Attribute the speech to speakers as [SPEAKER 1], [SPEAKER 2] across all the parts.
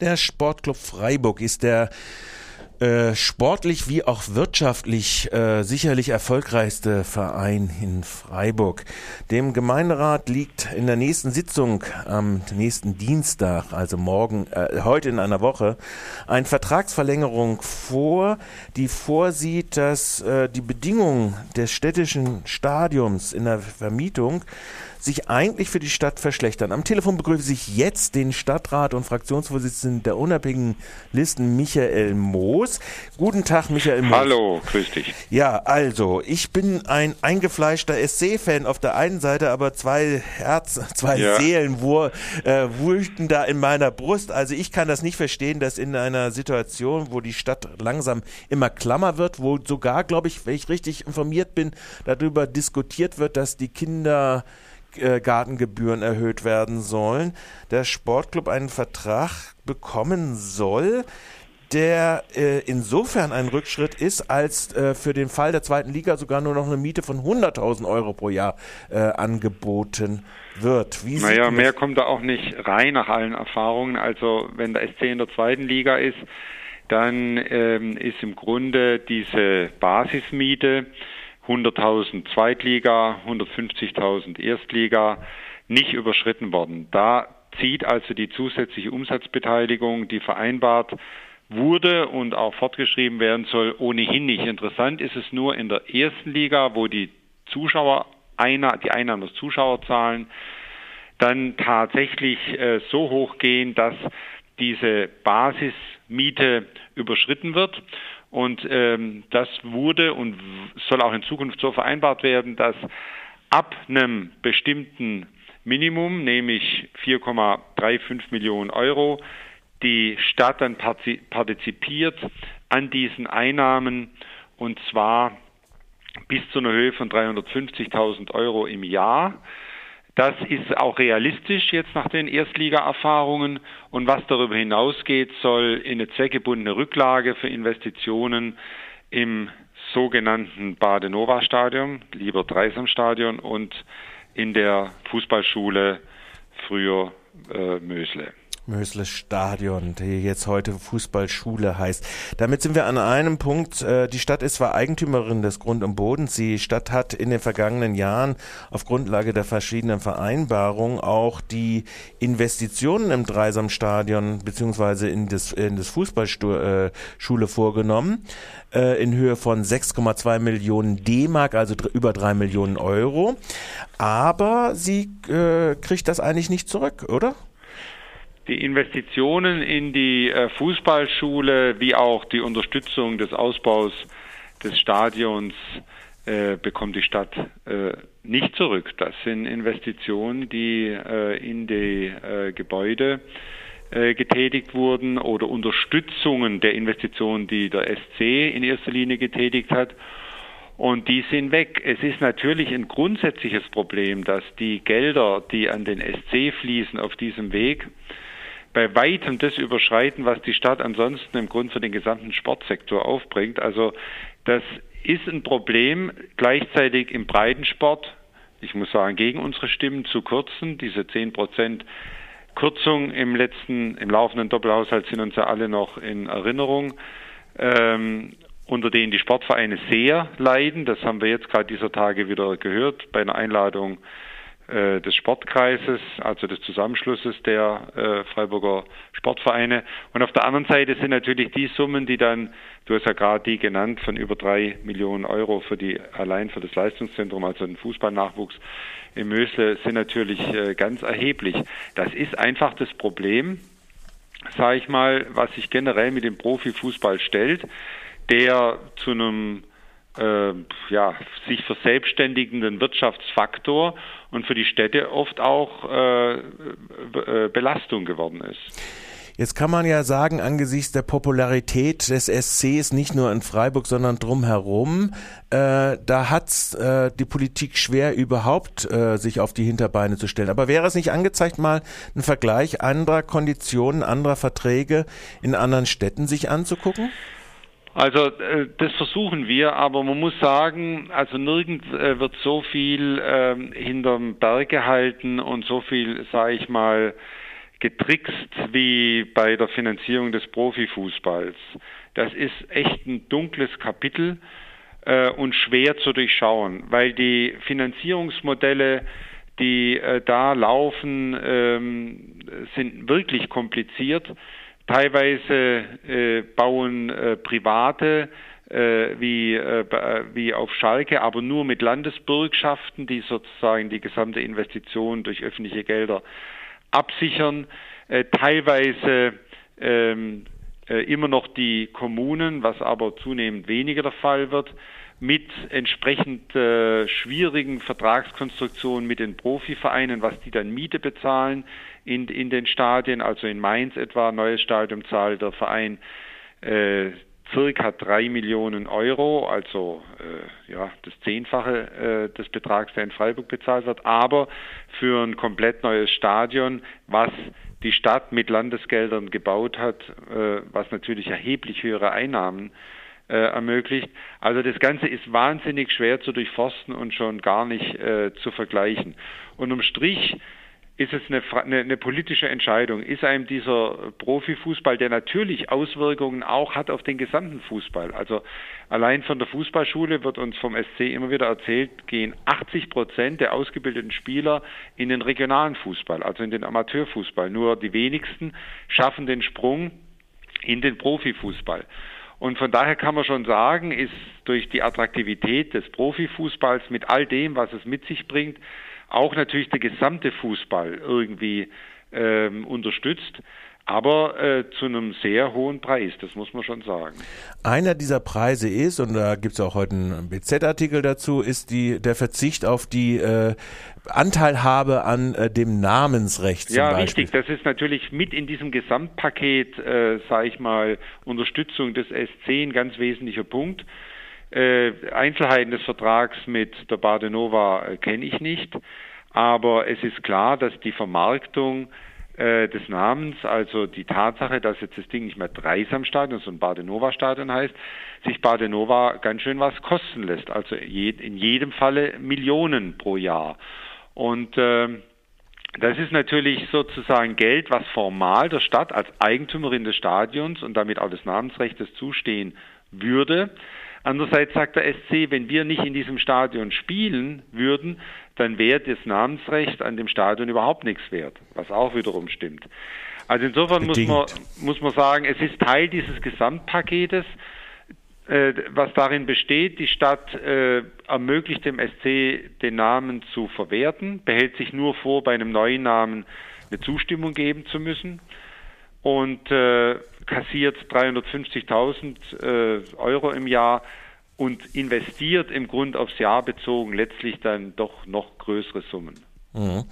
[SPEAKER 1] Der Sportclub Freiburg ist der äh, sportlich wie auch wirtschaftlich äh, sicherlich erfolgreichste Verein in Freiburg. Dem Gemeinderat liegt in der nächsten Sitzung am nächsten Dienstag, also morgen, äh, heute in einer Woche, eine Vertragsverlängerung vor, die vorsieht, dass äh, die Bedingungen des städtischen Stadiums in der Vermietung sich eigentlich für die Stadt verschlechtern. Am Telefon begrüße ich jetzt den Stadtrat und Fraktionsvorsitzenden der unabhängigen Listen Michael Moos. Guten Tag, Michael Moos.
[SPEAKER 2] Hallo, grüß dich.
[SPEAKER 1] Ja, also, ich bin ein eingefleischter SC-Fan auf der einen Seite, aber zwei Herzen, zwei ja. Seelen wur, äh, wühlten da in meiner Brust. Also ich kann das nicht verstehen, dass in einer Situation, wo die Stadt langsam immer klammer wird, wo sogar, glaube ich, wenn ich richtig informiert bin, darüber diskutiert wird, dass die Kinder Gartengebühren erhöht werden sollen, der Sportclub einen Vertrag bekommen soll, der äh, insofern ein Rückschritt ist, als äh, für den Fall der zweiten Liga sogar nur noch eine Miete von 100.000 Euro pro Jahr äh, angeboten wird.
[SPEAKER 2] Wie naja, mehr kommt da auch nicht rein nach allen Erfahrungen. Also wenn der SC in der zweiten Liga ist, dann ähm, ist im Grunde diese Basismiete 100.000 Zweitliga, 150.000 Erstliga nicht überschritten worden. Da zieht also die zusätzliche Umsatzbeteiligung, die vereinbart wurde und auch fortgeschrieben werden soll, ohnehin nicht. Interessant ist es nur in der ersten Liga, wo die Zuschauer, die Einnahmen aus Zuschauerzahlen dann tatsächlich äh, so hoch gehen, dass diese Basismiete überschritten wird. Und ähm, das wurde und soll auch in Zukunft so vereinbart werden, dass ab einem bestimmten Minimum, nämlich 4,35 Millionen Euro, die Stadt dann partizipiert an diesen Einnahmen und zwar bis zu einer Höhe von 350.000 Euro im Jahr. Das ist auch realistisch jetzt nach den Erstliga-Erfahrungen. Und was darüber hinausgeht, soll in eine zweckgebundene Rücklage für Investitionen im sogenannten Badenova-Stadion, lieber Dreisam-Stadion und in der Fußballschule früher äh, Mösle.
[SPEAKER 1] Mösles Stadion, die jetzt heute Fußballschule heißt. Damit sind wir an einem Punkt. Äh, die Stadt ist zwar Eigentümerin des Grund- und Bodens. Die Stadt hat in den vergangenen Jahren auf Grundlage der verschiedenen Vereinbarungen auch die Investitionen im Dreisamstadion beziehungsweise in das, in das Fußballschule äh, vorgenommen äh, in Höhe von 6,2 Millionen D-Mark, also über drei Millionen Euro. Aber sie kriegt das eigentlich nicht zurück, oder?
[SPEAKER 2] Die Investitionen in die äh, Fußballschule wie auch die Unterstützung des Ausbaus des Stadions äh, bekommt die Stadt äh, nicht zurück. Das sind Investitionen, die äh, in die äh, Gebäude äh, getätigt wurden oder Unterstützungen der Investitionen, die der SC in erster Linie getätigt hat. Und die sind weg. Es ist natürlich ein grundsätzliches Problem, dass die Gelder, die an den SC fließen auf diesem Weg, bei weitem das überschreiten, was die Stadt ansonsten im Grunde für den gesamten Sportsektor aufbringt. Also das ist ein Problem gleichzeitig im Breitensport. Ich muss sagen, gegen unsere Stimmen zu kürzen. Diese 10 Prozent Kürzung im letzten, im laufenden Doppelhaushalt sind uns ja alle noch in Erinnerung. Ähm, unter denen die Sportvereine sehr leiden. Das haben wir jetzt gerade dieser Tage wieder gehört bei einer Einladung des Sportkreises, also des Zusammenschlusses der äh, Freiburger Sportvereine. Und auf der anderen Seite sind natürlich die Summen, die dann, du hast ja gerade die genannt, von über drei Millionen Euro für die allein für das Leistungszentrum, also den Fußballnachwuchs im Mösle, sind natürlich äh, ganz erheblich. Das ist einfach das Problem, sage ich mal, was sich generell mit dem Profifußball stellt, der zu einem äh, ja, sich verselbstständigenden Wirtschaftsfaktor und für die Städte oft auch äh, äh, Belastung geworden ist.
[SPEAKER 1] Jetzt kann man ja sagen, angesichts der Popularität des SCs nicht nur in Freiburg, sondern drumherum, äh, da hat äh, die Politik schwer, überhaupt äh, sich auf die Hinterbeine zu stellen. Aber wäre es nicht angezeigt, mal einen Vergleich anderer Konditionen, anderer Verträge in anderen Städten sich anzugucken?
[SPEAKER 2] Also äh, das versuchen wir, aber man muss sagen, also nirgends äh, wird so viel äh, hinterm Berg gehalten und so viel, sage ich mal, getrickst wie bei der Finanzierung des Profifußballs. Das ist echt ein dunkles Kapitel äh, und schwer zu durchschauen, weil die Finanzierungsmodelle, die da laufen, ähm, sind wirklich kompliziert. Teilweise äh, bauen äh, Private äh, wie, äh, wie auf Schalke, aber nur mit Landesbürgschaften, die sozusagen die gesamte Investition durch öffentliche Gelder absichern. Äh, teilweise ähm, äh, immer noch die Kommunen, was aber zunehmend weniger der Fall wird, mit entsprechend äh, schwierigen Vertragskonstruktionen mit den Profivereinen, was die dann Miete bezahlen in, in den Stadien. Also in Mainz etwa, neues Stadion zahlt der Verein äh, circa drei Millionen Euro, also äh, ja das Zehnfache äh, des Betrags, der in Freiburg bezahlt wird, aber für ein komplett neues Stadion, was die Stadt mit Landesgeldern gebaut hat, äh, was natürlich erheblich höhere Einnahmen äh, ermöglicht. Also das Ganze ist wahnsinnig schwer zu durchforsten und schon gar nicht äh, zu vergleichen. Und um Strich ist es eine, eine, eine, politische Entscheidung. Ist einem dieser Profifußball, der natürlich Auswirkungen auch hat auf den gesamten Fußball. Also allein von der Fußballschule wird uns vom SC immer wieder erzählt, gehen 80 Prozent der ausgebildeten Spieler in den regionalen Fußball, also in den Amateurfußball. Nur die wenigsten schaffen den Sprung in den Profifußball. Und von daher kann man schon sagen, ist durch die Attraktivität des Profifußballs mit all dem, was es mit sich bringt, auch natürlich der gesamte Fußball irgendwie ähm, unterstützt aber äh, zu einem sehr hohen Preis, das muss man schon sagen.
[SPEAKER 1] Einer dieser Preise ist, und da gibt es auch heute einen BZ-Artikel dazu, ist die, der Verzicht auf die äh, Anteilhabe an äh, dem Namensrecht.
[SPEAKER 2] ja, Beispiel. richtig. Das ist natürlich mit in diesem Gesamtpaket, äh, sage ich mal, Unterstützung des SC ein ganz wesentlicher Punkt. Äh, Einzelheiten des Vertrags mit der Badenova äh, kenne ich nicht, aber es ist klar, dass die Vermarktung äh, des Namens, also die Tatsache, dass jetzt das Ding nicht mehr Dreisamstadion, sondern Badenova-Stadion heißt, sich Badenova ganz schön was kosten lässt. Also in jedem Falle Millionen pro Jahr. Und äh, das ist natürlich sozusagen Geld, was formal der Stadt als Eigentümerin des Stadions und damit auch des Namensrechts zustehen würde. Andererseits sagt der SC, wenn wir nicht in diesem Stadion spielen würden, dann wäre das Namensrecht an dem Stadion überhaupt nichts wert, was auch wiederum stimmt. Also insofern muss man, muss man sagen, es ist Teil dieses Gesamtpaketes, äh, was darin besteht, die Stadt äh, ermöglicht dem SC den Namen zu verwerten, behält sich nur vor, bei einem neuen Namen eine Zustimmung geben zu müssen. Und äh, kassiert 350.000 äh, Euro im Jahr und investiert im Grund aufs Jahr bezogen letztlich dann doch noch größere Summen. Mhm.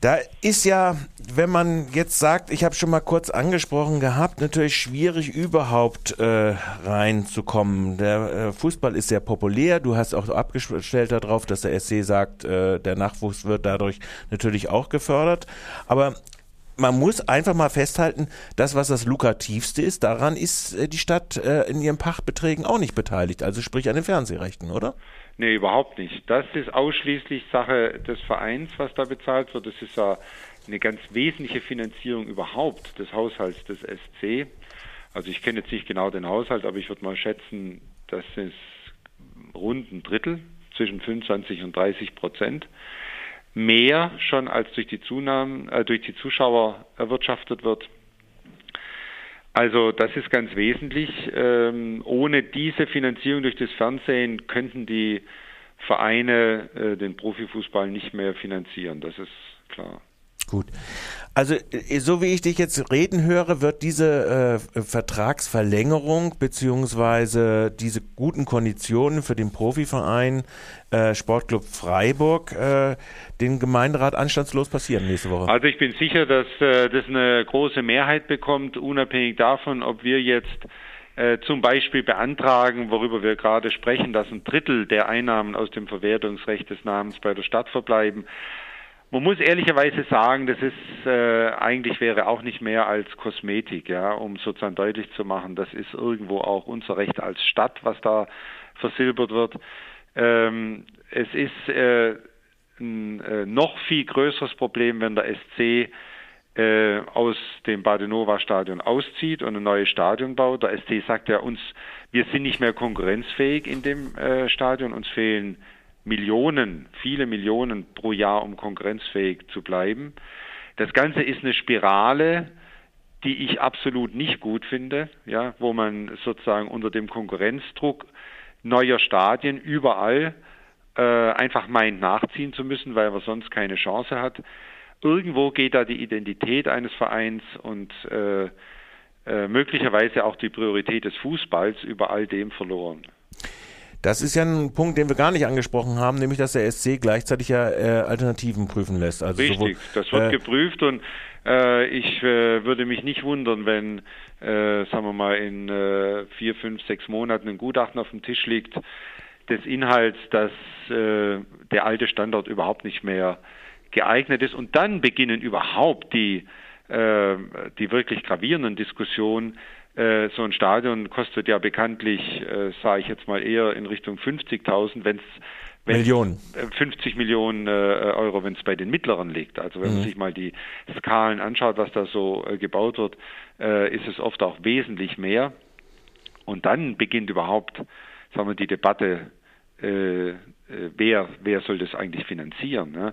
[SPEAKER 1] Da ist ja, wenn man jetzt sagt, ich habe schon mal kurz angesprochen gehabt, natürlich schwierig überhaupt äh, reinzukommen. Der äh, Fußball ist sehr populär. Du hast auch abgestellt darauf, dass der SC sagt, äh, der Nachwuchs wird dadurch natürlich auch gefördert. Aber man muss einfach mal festhalten, das, was das lukrativste ist, daran ist äh, die Stadt äh, in ihren Pachtbeträgen auch nicht beteiligt, also sprich an den Fernsehrechten, oder?
[SPEAKER 2] Nee, überhaupt nicht. Das ist ausschließlich Sache des Vereins, was da bezahlt wird. Das ist ja eine ganz wesentliche Finanzierung überhaupt des Haushalts des SC. Also ich kenne jetzt nicht genau den Haushalt, aber ich würde mal schätzen, das ist rund ein Drittel, zwischen 25 und 30 Prozent mehr schon als durch die Zunahmen, äh, durch die Zuschauer erwirtschaftet wird. Also das ist ganz wesentlich. Ähm, ohne diese Finanzierung durch das Fernsehen könnten die Vereine äh, den Profifußball nicht mehr finanzieren. Das ist klar.
[SPEAKER 1] Gut. Also äh, so wie ich dich jetzt reden höre, wird diese äh, Vertragsverlängerung beziehungsweise diese guten Konditionen für den Profiverein äh, Sportclub Freiburg äh, den Gemeinderat anstandslos passieren nächste Woche.
[SPEAKER 2] Also ich bin sicher, dass äh, das eine große Mehrheit bekommt, unabhängig davon, ob wir jetzt äh, zum Beispiel beantragen, worüber wir gerade sprechen, dass ein Drittel der Einnahmen aus dem Verwertungsrecht des Namens bei der Stadt verbleiben. Man muss ehrlicherweise sagen, das ist äh, eigentlich wäre auch nicht mehr als Kosmetik, ja, um sozusagen deutlich zu machen, das ist irgendwo auch unser Recht als Stadt, was da versilbert wird. Ähm, es ist äh, ein äh, noch viel größeres Problem, wenn der SC äh, aus dem Badenova-Stadion auszieht und ein neues Stadion baut. Der SC sagt ja uns, wir sind nicht mehr konkurrenzfähig in dem äh, Stadion, uns fehlen Millionen, viele Millionen pro Jahr, um konkurrenzfähig zu bleiben. Das Ganze ist eine Spirale, die ich absolut nicht gut finde, ja, wo man sozusagen unter dem Konkurrenzdruck neuer Stadien überall äh, einfach meint nachziehen zu müssen, weil man sonst keine Chance hat. Irgendwo geht da die Identität eines Vereins und äh, äh, möglicherweise auch die Priorität des Fußballs über all dem verloren.
[SPEAKER 1] Das ist ja ein Punkt, den wir gar nicht angesprochen haben, nämlich dass der SC gleichzeitig ja äh, Alternativen prüfen lässt.
[SPEAKER 2] Also Richtig, sowohl, das wird äh, geprüft und äh, ich äh, würde mich nicht wundern, wenn, äh, sagen wir mal, in äh, vier, fünf, sechs Monaten ein Gutachten auf dem Tisch liegt des Inhalts, dass äh, der alte Standort überhaupt nicht mehr geeignet ist. Und dann beginnen überhaupt die, äh, die wirklich gravierenden Diskussionen, äh, so ein Stadion kostet ja bekanntlich, äh, sage ich jetzt mal eher in Richtung 50.000, wenn es
[SPEAKER 1] Millionen.
[SPEAKER 2] 50 Millionen äh, Euro, wenn es bei den mittleren liegt. Also wenn mhm. man sich mal die Skalen anschaut, was da so äh, gebaut wird, äh, ist es oft auch wesentlich mehr. Und dann beginnt überhaupt, sagen wir, die Debatte, äh, äh, wer, wer soll das eigentlich finanzieren? Ne?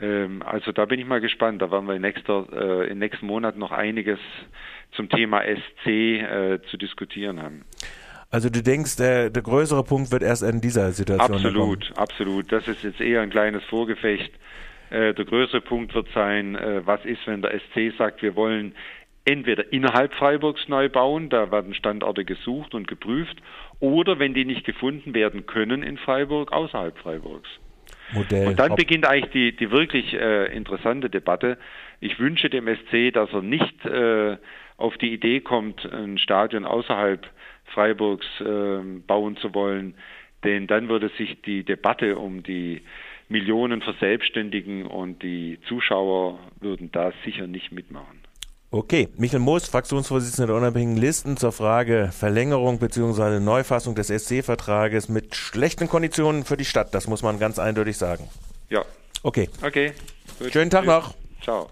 [SPEAKER 2] Ähm, also da bin ich mal gespannt. Da werden wir in, nächster, äh, in nächsten Monaten noch einiges zum Thema SC äh, zu diskutieren haben.
[SPEAKER 1] Also du denkst, der, der größere Punkt wird erst in dieser Situation
[SPEAKER 2] Absolut, kommen. absolut. Das ist jetzt eher ein kleines Vorgefecht. Äh, der größere Punkt wird sein, äh, was ist, wenn der SC sagt, wir wollen entweder innerhalb Freiburgs neu bauen, da werden Standorte gesucht und geprüft, oder wenn die nicht gefunden werden können in Freiburg, außerhalb Freiburgs. Modell. Und dann beginnt eigentlich die, die wirklich äh, interessante Debatte. Ich wünsche dem SC, dass er nicht äh, auf die Idee kommt, ein Stadion außerhalb Freiburgs äh, bauen zu wollen, denn dann würde sich die Debatte um die Millionen verselbstständigen und die Zuschauer würden da sicher nicht mitmachen.
[SPEAKER 1] Okay, Michael Moos, Fraktionsvorsitzender der Unabhängigen Listen zur Frage Verlängerung bzw. Neufassung des SC-Vertrages mit schlechten Konditionen für die Stadt. Das muss man ganz eindeutig sagen.
[SPEAKER 2] Ja.
[SPEAKER 1] Okay.
[SPEAKER 2] Okay.
[SPEAKER 1] Gut. Schönen Tag Tschüss. noch.
[SPEAKER 2] Ciao.